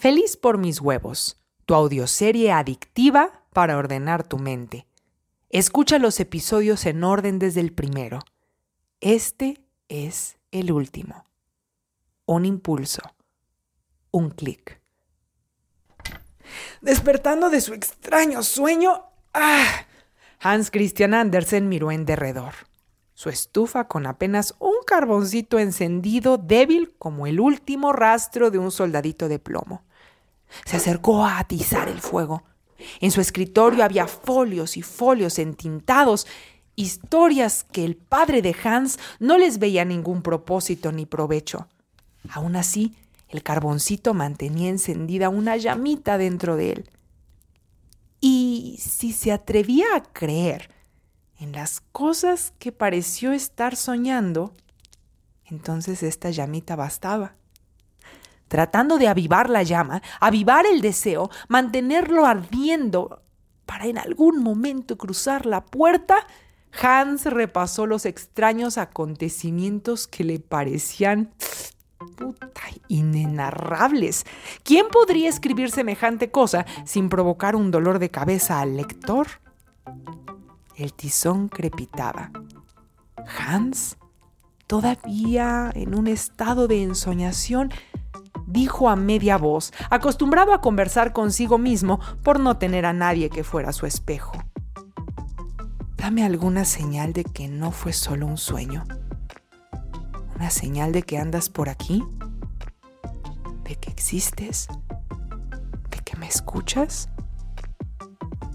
Feliz por mis huevos, tu audioserie adictiva para ordenar tu mente. Escucha los episodios en orden desde el primero. Este es el último. Un impulso. Un clic. Despertando de su extraño sueño, ¡ah! Hans Christian Andersen miró en derredor. Su estufa con apenas un carboncito encendido débil como el último rastro de un soldadito de plomo. Se acercó a atizar el fuego. En su escritorio había folios y folios entintados, historias que el padre de Hans no les veía ningún propósito ni provecho. Aún así, el carboncito mantenía encendida una llamita dentro de él. Y si se atrevía a creer en las cosas que pareció estar soñando, entonces esta llamita bastaba tratando de avivar la llama, avivar el deseo, mantenerlo ardiendo para en algún momento cruzar la puerta, Hans repasó los extraños acontecimientos que le parecían puta, inenarrables. ¿Quién podría escribir semejante cosa sin provocar un dolor de cabeza al lector? El tizón crepitaba. Hans, todavía en un estado de ensoñación, dijo a media voz, acostumbrado a conversar consigo mismo por no tener a nadie que fuera su espejo. Dame alguna señal de que no fue solo un sueño. Una señal de que andas por aquí. De que existes. De que me escuchas.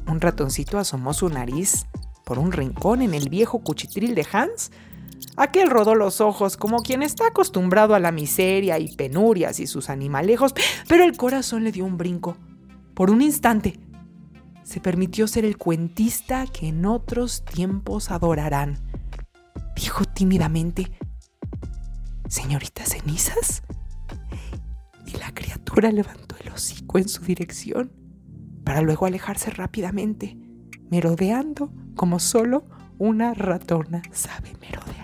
Un ratoncito asomó su nariz por un rincón en el viejo cuchitril de Hans Aquel rodó los ojos como quien está acostumbrado a la miseria y penurias y sus animalejos, pero el corazón le dio un brinco. Por un instante, se permitió ser el cuentista que en otros tiempos adorarán. Dijo tímidamente, Señorita cenizas. Y la criatura levantó el hocico en su dirección, para luego alejarse rápidamente, merodeando como solo una ratona sabe merodear.